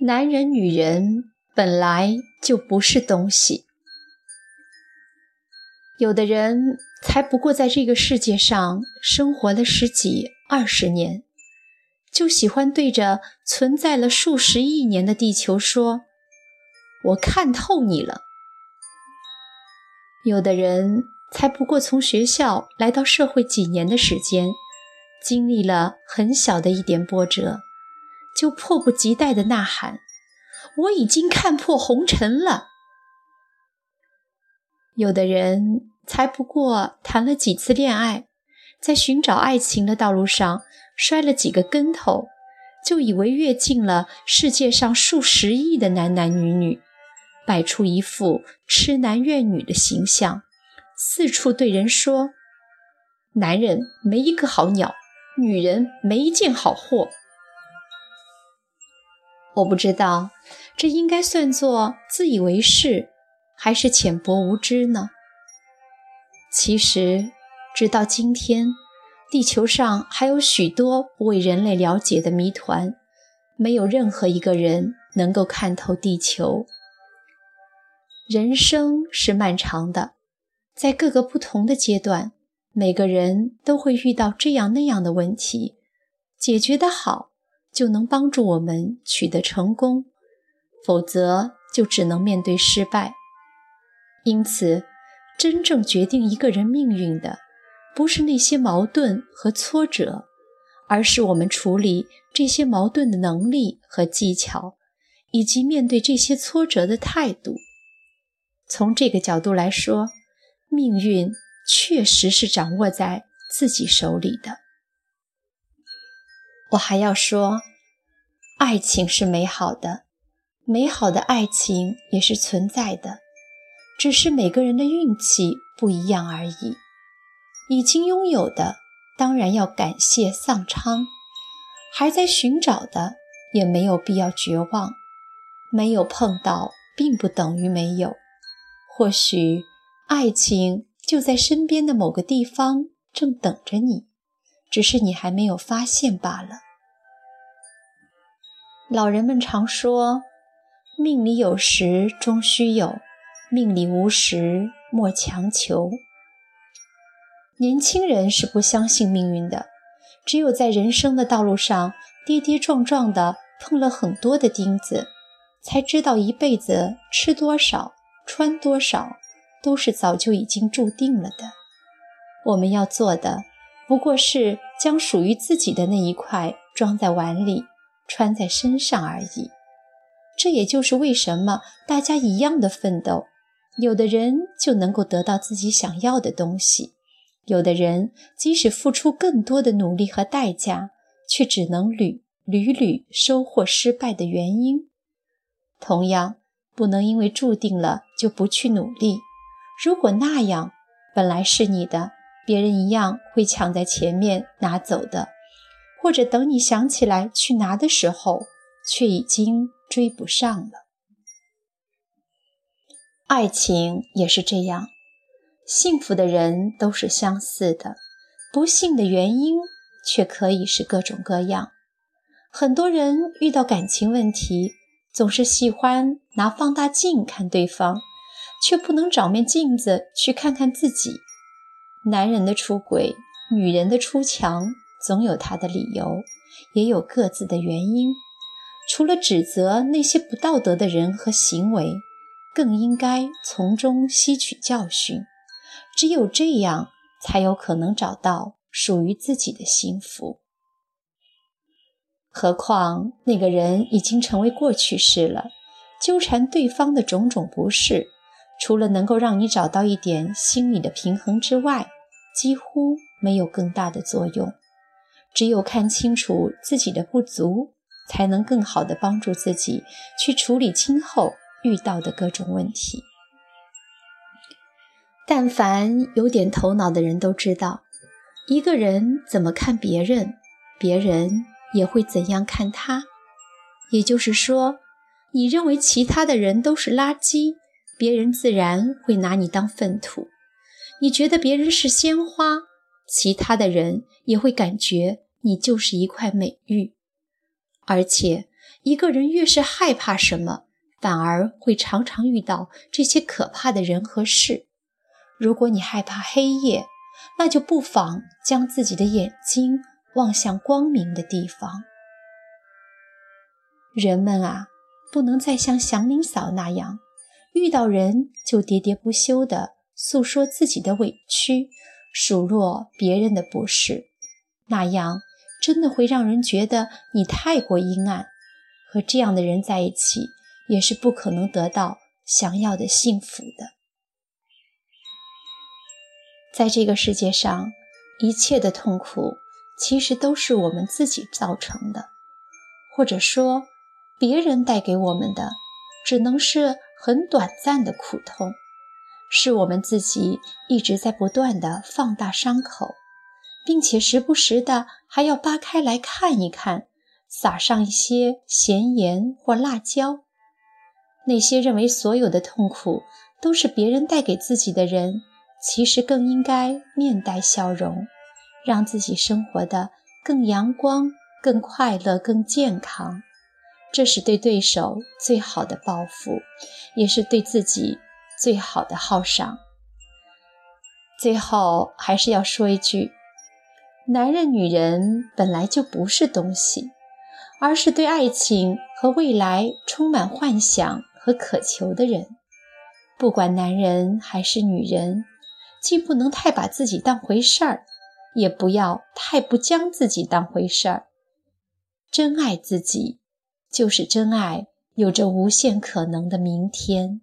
男人、女人本来就不是东西。有的人才不过在这个世界上生活了十几、二十年，就喜欢对着存在了数十亿年的地球说：“我看透你了。”有的人才不过从学校来到社会几年的时间，经历了很小的一点波折。就迫不及待地呐喊：“我已经看破红尘了。”有的人才不过谈了几次恋爱，在寻找爱情的道路上摔了几个跟头，就以为跃进了世界上数十亿的男男女女，摆出一副痴男怨女的形象，四处对人说：“男人没一个好鸟，女人没一件好货。”我不知道，这应该算作自以为是，还是浅薄无知呢？其实，直到今天，地球上还有许多不为人类了解的谜团，没有任何一个人能够看透地球。人生是漫长的，在各个不同的阶段，每个人都会遇到这样那样的问题，解决得好。就能帮助我们取得成功，否则就只能面对失败。因此，真正决定一个人命运的，不是那些矛盾和挫折，而是我们处理这些矛盾的能力和技巧，以及面对这些挫折的态度。从这个角度来说，命运确实是掌握在自己手里的。我还要说，爱情是美好的，美好的爱情也是存在的，只是每个人的运气不一样而已。已经拥有的，当然要感谢丧昌；还在寻找的，也没有必要绝望。没有碰到，并不等于没有。或许，爱情就在身边的某个地方，正等着你。只是你还没有发现罢了。老人们常说：“命里有时终须有，命里无时莫强求。”年轻人是不相信命运的，只有在人生的道路上跌跌撞撞的碰了很多的钉子，才知道一辈子吃多少、穿多少，都是早就已经注定了的。我们要做的。不过是将属于自己的那一块装在碗里，穿在身上而已。这也就是为什么大家一样的奋斗，有的人就能够得到自己想要的东西，有的人即使付出更多的努力和代价，却只能屡屡屡收获失败的原因。同样，不能因为注定了就不去努力。如果那样，本来是你的。别人一样会抢在前面拿走的，或者等你想起来去拿的时候，却已经追不上了。爱情也是这样，幸福的人都是相似的，不幸的原因却可以是各种各样。很多人遇到感情问题，总是喜欢拿放大镜看对方，却不能找面镜子去看看自己。男人的出轨，女人的出墙，总有他的理由，也有各自的原因。除了指责那些不道德的人和行为，更应该从中吸取教训。只有这样，才有可能找到属于自己的幸福。何况那个人已经成为过去式了，纠缠对方的种种不适。除了能够让你找到一点心理的平衡之外，几乎没有更大的作用。只有看清楚自己的不足，才能更好的帮助自己去处理今后遇到的各种问题。但凡有点头脑的人都知道，一个人怎么看别人，别人也会怎样看他。也就是说，你认为其他的人都是垃圾。别人自然会拿你当粪土，你觉得别人是鲜花，其他的人也会感觉你就是一块美玉。而且，一个人越是害怕什么，反而会常常遇到这些可怕的人和事。如果你害怕黑夜，那就不妨将自己的眼睛望向光明的地方。人们啊，不能再像祥林嫂那样，遇到人就喋喋不休的诉说自己的委屈，数落别人的不是，那样真的会让人觉得你太过阴暗。和这样的人在一起，也是不可能得到想要的幸福的。在这个世界上，一切的痛苦其实都是我们自己造成的，或者说，别人带给我们的只能是很短暂的苦痛，是我们自己一直在不断的放大伤口，并且时不时的还要扒开来看一看，撒上一些咸盐或辣椒。那些认为所有的痛苦都是别人带给自己的人。其实更应该面带笑容，让自己生活的更阳光、更快乐、更健康。这是对对手最好的报复，也是对自己最好的犒赏。最后还是要说一句：男人、女人本来就不是东西，而是对爱情和未来充满幻想和渴求的人。不管男人还是女人。既不能太把自己当回事儿，也不要太不将自己当回事儿。真爱自己，就是真爱，有着无限可能的明天。